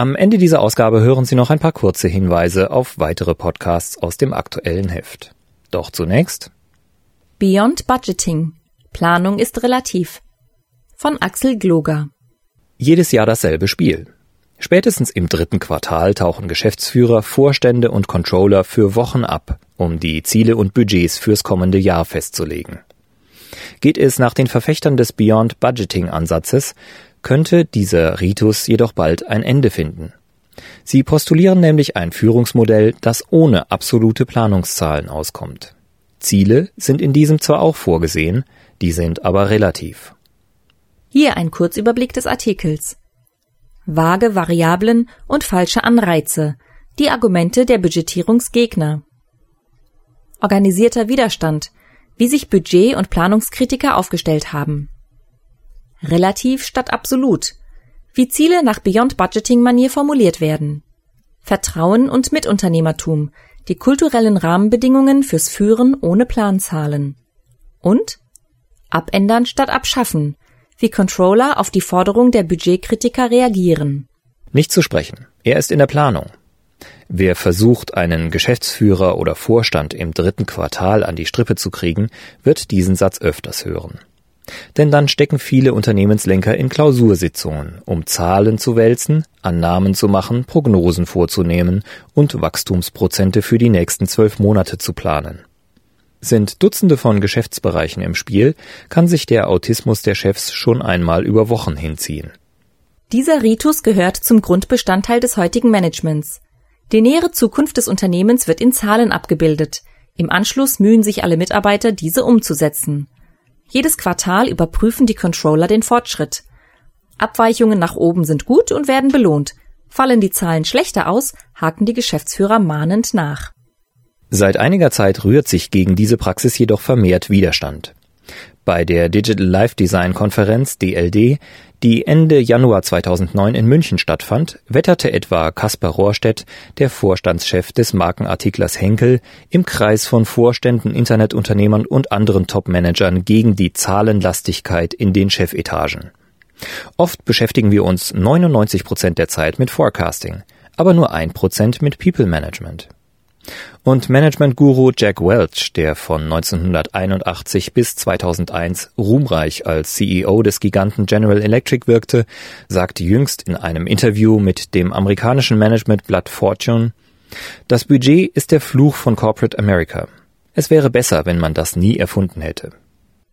Am Ende dieser Ausgabe hören Sie noch ein paar kurze Hinweise auf weitere Podcasts aus dem aktuellen Heft. Doch zunächst Beyond Budgeting. Planung ist relativ. Von Axel Gloger. Jedes Jahr dasselbe Spiel. Spätestens im dritten Quartal tauchen Geschäftsführer, Vorstände und Controller für Wochen ab, um die Ziele und Budgets fürs kommende Jahr festzulegen. Geht es nach den Verfechtern des Beyond Budgeting Ansatzes, könnte dieser Ritus jedoch bald ein Ende finden. Sie postulieren nämlich ein Führungsmodell, das ohne absolute Planungszahlen auskommt. Ziele sind in diesem zwar auch vorgesehen, die sind aber relativ. Hier ein Kurzüberblick des Artikels. Vage Variablen und falsche Anreize. Die Argumente der Budgetierungsgegner. Organisierter Widerstand. Wie sich Budget- und Planungskritiker aufgestellt haben relativ statt absolut, wie Ziele nach Beyond Budgeting Manier formuliert werden. Vertrauen und Mitunternehmertum, die kulturellen Rahmenbedingungen fürs Führen ohne Planzahlen. Und abändern statt abschaffen, wie Controller auf die Forderung der Budgetkritiker reagieren. Nicht zu sprechen. Er ist in der Planung. Wer versucht, einen Geschäftsführer oder Vorstand im dritten Quartal an die Strippe zu kriegen, wird diesen Satz öfters hören. Denn dann stecken viele Unternehmenslenker in Klausursitzungen, um Zahlen zu wälzen, Annahmen zu machen, Prognosen vorzunehmen und Wachstumsprozente für die nächsten zwölf Monate zu planen. Sind Dutzende von Geschäftsbereichen im Spiel, kann sich der Autismus der Chefs schon einmal über Wochen hinziehen. Dieser Ritus gehört zum Grundbestandteil des heutigen Managements. Die nähere Zukunft des Unternehmens wird in Zahlen abgebildet. Im Anschluss mühen sich alle Mitarbeiter, diese umzusetzen. Jedes Quartal überprüfen die Controller den Fortschritt. Abweichungen nach oben sind gut und werden belohnt. Fallen die Zahlen schlechter aus, haken die Geschäftsführer mahnend nach. Seit einiger Zeit rührt sich gegen diese Praxis jedoch vermehrt Widerstand. Bei der Digital Life Design Konferenz DLD, die Ende Januar 2009 in München stattfand, wetterte etwa Kaspar Rohrstedt, der Vorstandschef des Markenartiklers Henkel, im Kreis von Vorständen, Internetunternehmern und anderen Top-Managern gegen die Zahlenlastigkeit in den Chefetagen. Oft beschäftigen wir uns 99 Prozent der Zeit mit Forecasting, aber nur ein Prozent mit People Management. Und Management-Guru Jack Welch, der von 1981 bis 2001 ruhmreich als CEO des Giganten General Electric wirkte, sagte jüngst in einem Interview mit dem amerikanischen Managementblatt Fortune, das Budget ist der Fluch von Corporate America. Es wäre besser, wenn man das nie erfunden hätte.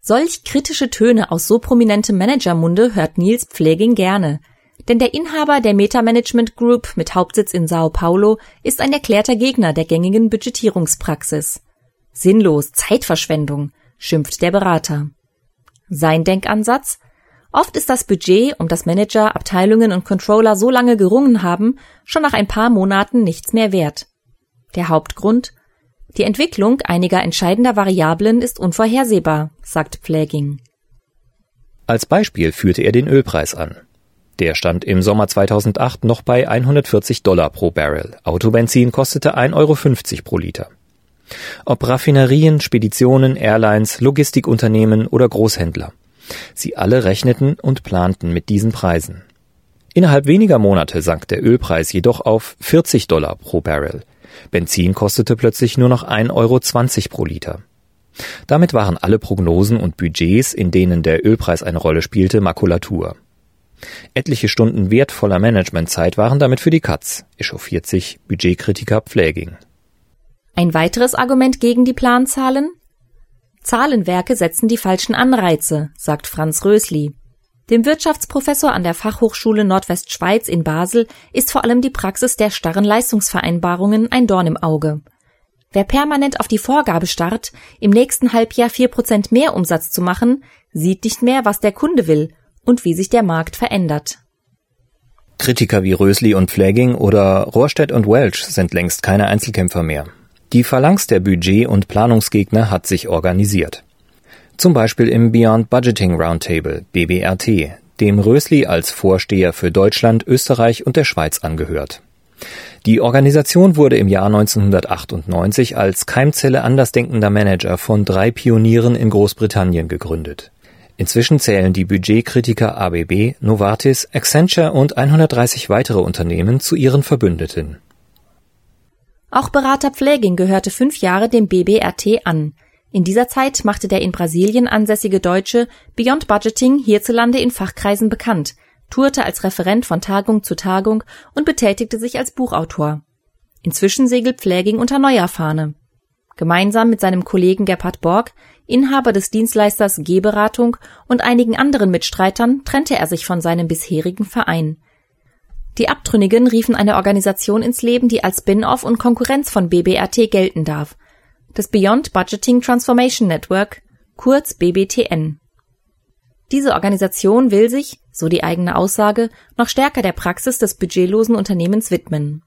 Solch kritische Töne aus so prominentem Managermunde hört Nils Pfleging gerne – denn der Inhaber der Meta Management Group mit Hauptsitz in Sao Paulo ist ein erklärter Gegner der gängigen Budgetierungspraxis. Sinnlos, Zeitverschwendung, schimpft der Berater. Sein Denkansatz? Oft ist das Budget, um das Manager, Abteilungen und Controller so lange gerungen haben, schon nach ein paar Monaten nichts mehr wert. Der Hauptgrund? Die Entwicklung einiger entscheidender Variablen ist unvorhersehbar, sagt Pfleging. Als Beispiel führte er den Ölpreis an. Der stand im Sommer 2008 noch bei 140 Dollar pro Barrel. Autobenzin kostete 1,50 Euro pro Liter. Ob Raffinerien, Speditionen, Airlines, Logistikunternehmen oder Großhändler. Sie alle rechneten und planten mit diesen Preisen. Innerhalb weniger Monate sank der Ölpreis jedoch auf 40 Dollar pro Barrel. Benzin kostete plötzlich nur noch 1,20 Euro pro Liter. Damit waren alle Prognosen und Budgets, in denen der Ölpreis eine Rolle spielte, Makulatur. Etliche Stunden wertvoller Managementzeit waren damit für die Katz, echauffiert sich Budgetkritiker Pfleging. Ein weiteres Argument gegen die Planzahlen? Zahlenwerke setzen die falschen Anreize, sagt Franz Rösli. Dem Wirtschaftsprofessor an der Fachhochschule Nordwestschweiz in Basel ist vor allem die Praxis der starren Leistungsvereinbarungen ein Dorn im Auge. Wer permanent auf die Vorgabe starrt, im nächsten Halbjahr vier Prozent mehr Umsatz zu machen, sieht nicht mehr, was der Kunde will und wie sich der Markt verändert. Kritiker wie Rösli und Flagging oder Rohrstedt und Welch sind längst keine Einzelkämpfer mehr. Die Phalanx der Budget- und Planungsgegner hat sich organisiert. Zum Beispiel im Beyond Budgeting Roundtable, BBRT, dem Rösli als Vorsteher für Deutschland, Österreich und der Schweiz angehört. Die Organisation wurde im Jahr 1998 als Keimzelle andersdenkender Manager von drei Pionieren in Großbritannien gegründet. Inzwischen zählen die Budgetkritiker ABB, Novartis, Accenture und 130 weitere Unternehmen zu ihren Verbündeten. Auch Berater Pfleging gehörte fünf Jahre dem BBRT an. In dieser Zeit machte der in Brasilien ansässige Deutsche Beyond Budgeting hierzulande in Fachkreisen bekannt, tourte als Referent von Tagung zu Tagung und betätigte sich als Buchautor. Inzwischen segelt Pfleging unter neuer Fahne. Gemeinsam mit seinem Kollegen Gerhard Borg, Inhaber des Dienstleisters G-Beratung und einigen anderen Mitstreitern trennte er sich von seinem bisherigen Verein. Die Abtrünnigen riefen eine Organisation ins Leben, die als Spin-off und Konkurrenz von BBRT gelten darf. Das Beyond Budgeting Transformation Network, kurz BBTN. Diese Organisation will sich, so die eigene Aussage, noch stärker der Praxis des budgetlosen Unternehmens widmen.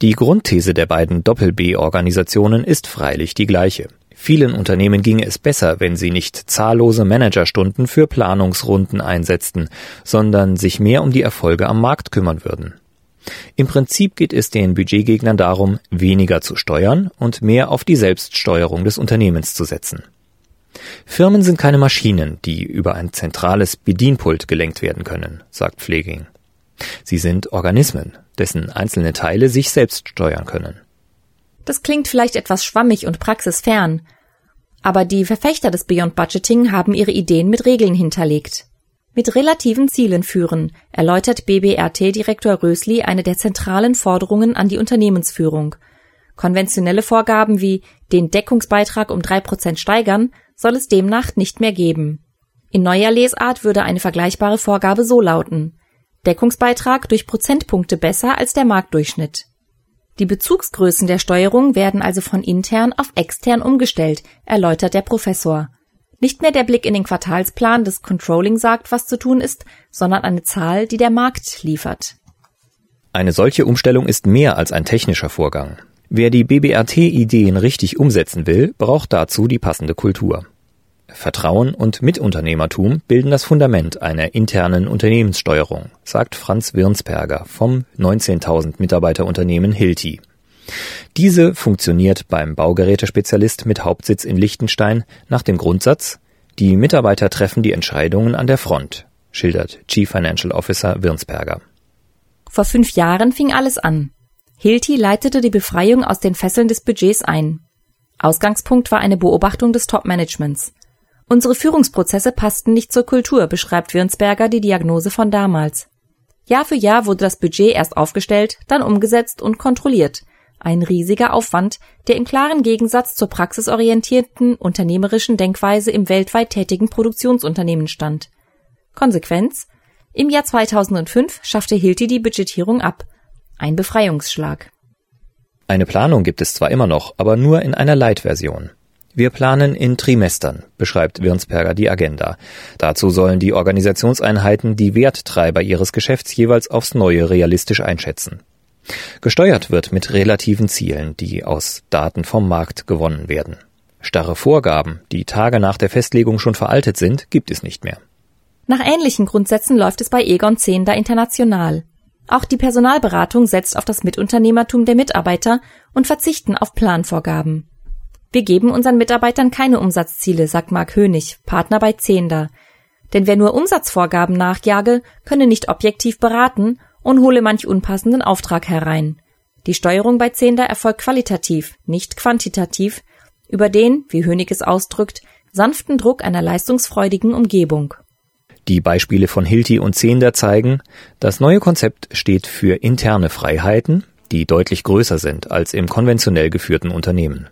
Die Grundthese der beiden Doppel-B-Organisationen ist freilich die gleiche. Vielen Unternehmen ginge es besser, wenn sie nicht zahllose Managerstunden für Planungsrunden einsetzten, sondern sich mehr um die Erfolge am Markt kümmern würden. Im Prinzip geht es den Budgetgegnern darum, weniger zu steuern und mehr auf die Selbststeuerung des Unternehmens zu setzen. Firmen sind keine Maschinen, die über ein zentrales Bedienpult gelenkt werden können, sagt Pfleging. Sie sind Organismen, dessen einzelne Teile sich selbst steuern können. Das klingt vielleicht etwas schwammig und praxisfern, aber die Verfechter des Beyond Budgeting haben ihre Ideen mit Regeln hinterlegt. Mit relativen Zielen führen, erläutert BBRT-Direktor Rösli eine der zentralen Forderungen an die Unternehmensführung. Konventionelle Vorgaben wie den Deckungsbeitrag um drei Prozent steigern soll es demnach nicht mehr geben. In neuer Lesart würde eine vergleichbare Vorgabe so lauten Deckungsbeitrag durch Prozentpunkte besser als der Marktdurchschnitt. Die Bezugsgrößen der Steuerung werden also von intern auf extern umgestellt, erläutert der Professor. Nicht mehr der Blick in den Quartalsplan des Controlling sagt, was zu tun ist, sondern eine Zahl, die der Markt liefert. Eine solche Umstellung ist mehr als ein technischer Vorgang. Wer die BBRT-Ideen richtig umsetzen will, braucht dazu die passende Kultur. Vertrauen und Mitunternehmertum bilden das Fundament einer internen Unternehmenssteuerung, sagt Franz Wirnsperger vom 19.000 Mitarbeiterunternehmen Hilti. Diese funktioniert beim Baugerätespezialist mit Hauptsitz in Liechtenstein nach dem Grundsatz, die Mitarbeiter treffen die Entscheidungen an der Front, schildert Chief Financial Officer Wirnsperger. Vor fünf Jahren fing alles an. Hilti leitete die Befreiung aus den Fesseln des Budgets ein. Ausgangspunkt war eine Beobachtung des Top-Managements. Unsere Führungsprozesse passten nicht zur Kultur, beschreibt Wirnsberger die Diagnose von damals. Jahr für Jahr wurde das Budget erst aufgestellt, dann umgesetzt und kontrolliert. Ein riesiger Aufwand, der im klaren Gegensatz zur praxisorientierten unternehmerischen Denkweise im weltweit tätigen Produktionsunternehmen stand. Konsequenz? Im Jahr 2005 schaffte Hilti die Budgetierung ab. Ein Befreiungsschlag. Eine Planung gibt es zwar immer noch, aber nur in einer Light-Version. Wir planen in Trimestern, beschreibt Wirnsperger die Agenda. Dazu sollen die Organisationseinheiten die Werttreiber ihres Geschäfts jeweils aufs Neue realistisch einschätzen. Gesteuert wird mit relativen Zielen, die aus Daten vom Markt gewonnen werden. Starre Vorgaben, die Tage nach der Festlegung schon veraltet sind, gibt es nicht mehr. Nach ähnlichen Grundsätzen läuft es bei Egon Zehnder international. Auch die Personalberatung setzt auf das Mitunternehmertum der Mitarbeiter und verzichten auf Planvorgaben. Wir geben unseren Mitarbeitern keine Umsatzziele, sagt Mark Hönig, Partner bei Zehnder. Denn wer nur Umsatzvorgaben nachjage, könne nicht objektiv beraten und hole manch unpassenden Auftrag herein. Die Steuerung bei Zehnder erfolgt qualitativ, nicht quantitativ, über den, wie Hönig es ausdrückt, sanften Druck einer leistungsfreudigen Umgebung. Die Beispiele von Hilti und Zehnder zeigen, das neue Konzept steht für interne Freiheiten, die deutlich größer sind als im konventionell geführten Unternehmen.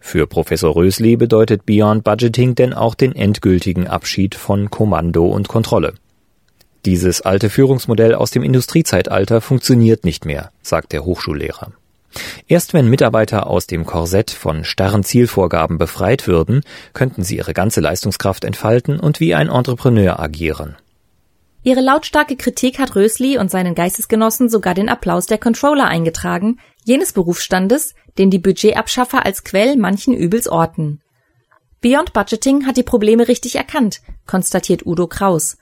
Für Professor Rösli bedeutet Beyond Budgeting denn auch den endgültigen Abschied von Kommando und Kontrolle. Dieses alte Führungsmodell aus dem Industriezeitalter funktioniert nicht mehr, sagt der Hochschullehrer. Erst wenn Mitarbeiter aus dem Korsett von starren Zielvorgaben befreit würden, könnten sie ihre ganze Leistungskraft entfalten und wie ein Entrepreneur agieren. Ihre lautstarke Kritik hat Rösli und seinen Geistesgenossen sogar den Applaus der Controller eingetragen, jenes Berufsstandes, den die Budgetabschaffer als Quell manchen Übels orten. Beyond Budgeting hat die Probleme richtig erkannt, konstatiert Udo Kraus.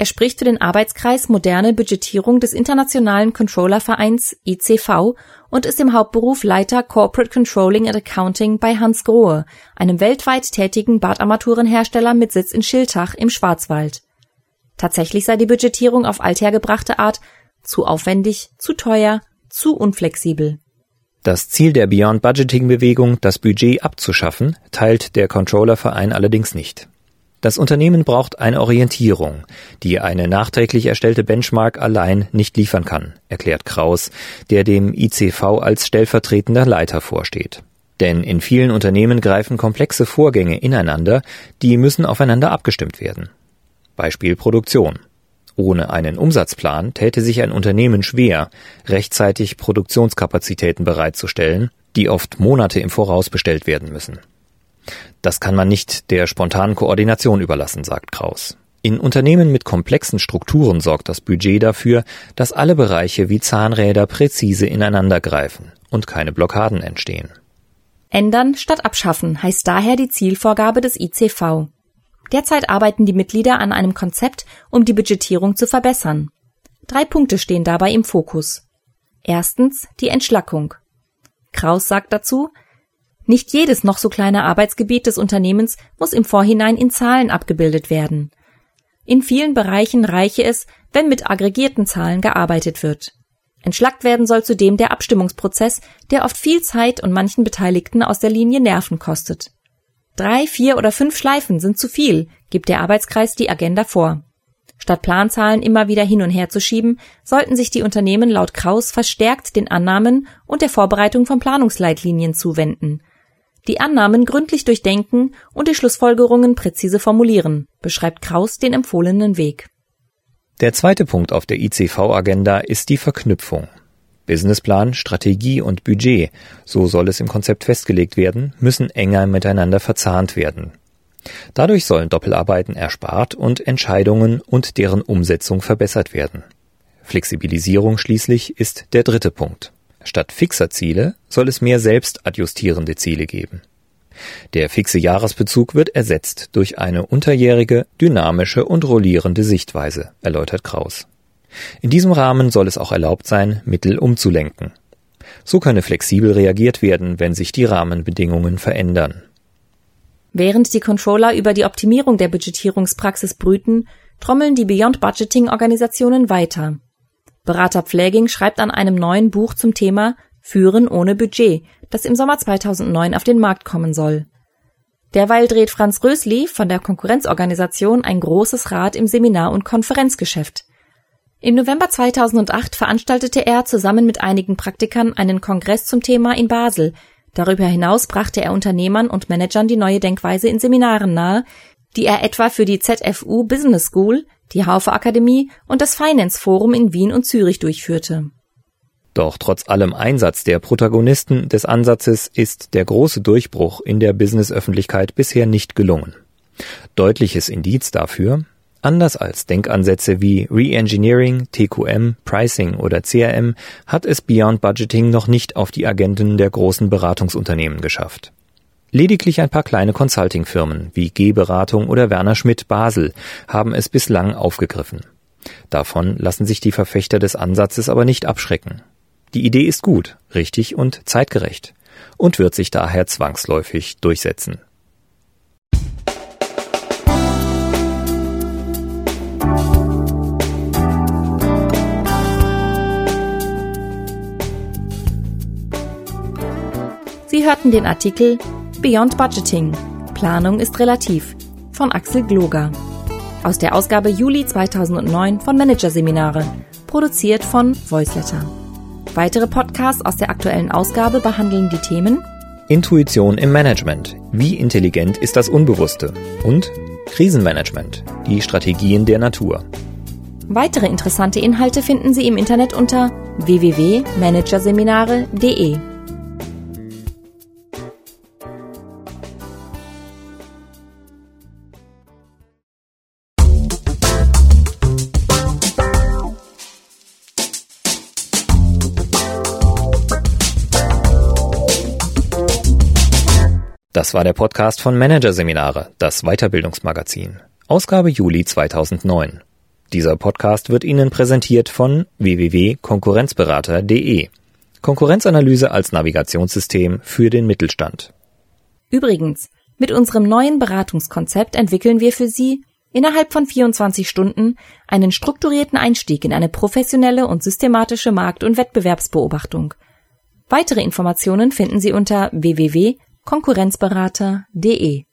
Er spricht für den Arbeitskreis Moderne Budgetierung des Internationalen Controllervereins ICV und ist im Hauptberuf Leiter Corporate Controlling and Accounting bei Hans Grohe, einem weltweit tätigen Badarmaturenhersteller mit Sitz in Schiltach im Schwarzwald. Tatsächlich sei die Budgetierung auf althergebrachte Art zu aufwendig, zu teuer, zu unflexibel. Das Ziel der Beyond Budgeting Bewegung, das Budget abzuschaffen, teilt der Controllerverein allerdings nicht. Das Unternehmen braucht eine Orientierung, die eine nachträglich erstellte Benchmark allein nicht liefern kann, erklärt Kraus, der dem ICV als stellvertretender Leiter vorsteht. Denn in vielen Unternehmen greifen komplexe Vorgänge ineinander, die müssen aufeinander abgestimmt werden. Beispiel Produktion. Ohne einen Umsatzplan täte sich ein Unternehmen schwer, rechtzeitig Produktionskapazitäten bereitzustellen, die oft Monate im Voraus bestellt werden müssen. Das kann man nicht der spontanen Koordination überlassen, sagt Kraus. In Unternehmen mit komplexen Strukturen sorgt das Budget dafür, dass alle Bereiche wie Zahnräder präzise ineinandergreifen und keine Blockaden entstehen. Ändern statt abschaffen heißt daher die Zielvorgabe des ICV. Derzeit arbeiten die Mitglieder an einem Konzept, um die Budgetierung zu verbessern. Drei Punkte stehen dabei im Fokus. Erstens die Entschlackung. Kraus sagt dazu, nicht jedes noch so kleine Arbeitsgebiet des Unternehmens muss im Vorhinein in Zahlen abgebildet werden. In vielen Bereichen reiche es, wenn mit aggregierten Zahlen gearbeitet wird. Entschlackt werden soll zudem der Abstimmungsprozess, der oft viel Zeit und manchen Beteiligten aus der Linie Nerven kostet. Drei, vier oder fünf Schleifen sind zu viel, gibt der Arbeitskreis die Agenda vor. Statt Planzahlen immer wieder hin und her zu schieben, sollten sich die Unternehmen laut Kraus verstärkt den Annahmen und der Vorbereitung von Planungsleitlinien zuwenden. Die Annahmen gründlich durchdenken und die Schlussfolgerungen präzise formulieren, beschreibt Kraus den empfohlenen Weg. Der zweite Punkt auf der ICV-Agenda ist die Verknüpfung. Businessplan, Strategie und Budget, so soll es im Konzept festgelegt werden, müssen enger miteinander verzahnt werden. Dadurch sollen Doppelarbeiten erspart und Entscheidungen und deren Umsetzung verbessert werden. Flexibilisierung schließlich ist der dritte Punkt. Statt fixer Ziele soll es mehr selbst adjustierende Ziele geben. Der fixe Jahresbezug wird ersetzt durch eine unterjährige, dynamische und rollierende Sichtweise, erläutert Kraus. In diesem Rahmen soll es auch erlaubt sein, Mittel umzulenken. So könne flexibel reagiert werden, wenn sich die Rahmenbedingungen verändern. Während die Controller über die Optimierung der Budgetierungspraxis brüten, trommeln die Beyond Budgeting Organisationen weiter. Berater Pfleging schreibt an einem neuen Buch zum Thema Führen ohne Budget, das im Sommer 2009 auf den Markt kommen soll. Derweil dreht Franz Rösli von der Konkurrenzorganisation ein großes Rad im Seminar- und Konferenzgeschäft. Im November 2008 veranstaltete er zusammen mit einigen Praktikern einen Kongress zum Thema in Basel. Darüber hinaus brachte er Unternehmern und Managern die neue Denkweise in Seminaren nahe, die er etwa für die ZFU Business School, die Haufe Akademie und das Finance Forum in Wien und Zürich durchführte. Doch trotz allem Einsatz der Protagonisten des Ansatzes ist der große Durchbruch in der Businessöffentlichkeit bisher nicht gelungen. Deutliches Indiz dafür, Anders als Denkansätze wie Reengineering, TQM, Pricing oder CRM hat es Beyond Budgeting noch nicht auf die Agenten der großen Beratungsunternehmen geschafft. Lediglich ein paar kleine Consulting-Firmen wie G-Beratung oder Werner Schmidt Basel haben es bislang aufgegriffen. Davon lassen sich die Verfechter des Ansatzes aber nicht abschrecken. Die Idee ist gut, richtig und zeitgerecht und wird sich daher zwangsläufig durchsetzen. Hörten den Artikel Beyond Budgeting. Planung ist relativ von Axel Gloger. Aus der Ausgabe Juli 2009 von Managerseminare, produziert von Voiceletter. Weitere Podcasts aus der aktuellen Ausgabe behandeln die Themen Intuition im Management. Wie intelligent ist das Unbewusste? Und Krisenmanagement. Die Strategien der Natur. Weitere interessante Inhalte finden Sie im Internet unter www.managerseminare.de. Das war der Podcast von Managerseminare, das Weiterbildungsmagazin. Ausgabe Juli 2009. Dieser Podcast wird Ihnen präsentiert von www.konkurrenzberater.de. Konkurrenzanalyse als Navigationssystem für den Mittelstand. Übrigens, mit unserem neuen Beratungskonzept entwickeln wir für Sie innerhalb von 24 Stunden einen strukturierten Einstieg in eine professionelle und systematische Markt- und Wettbewerbsbeobachtung. Weitere Informationen finden Sie unter www.konkurrenzberater.de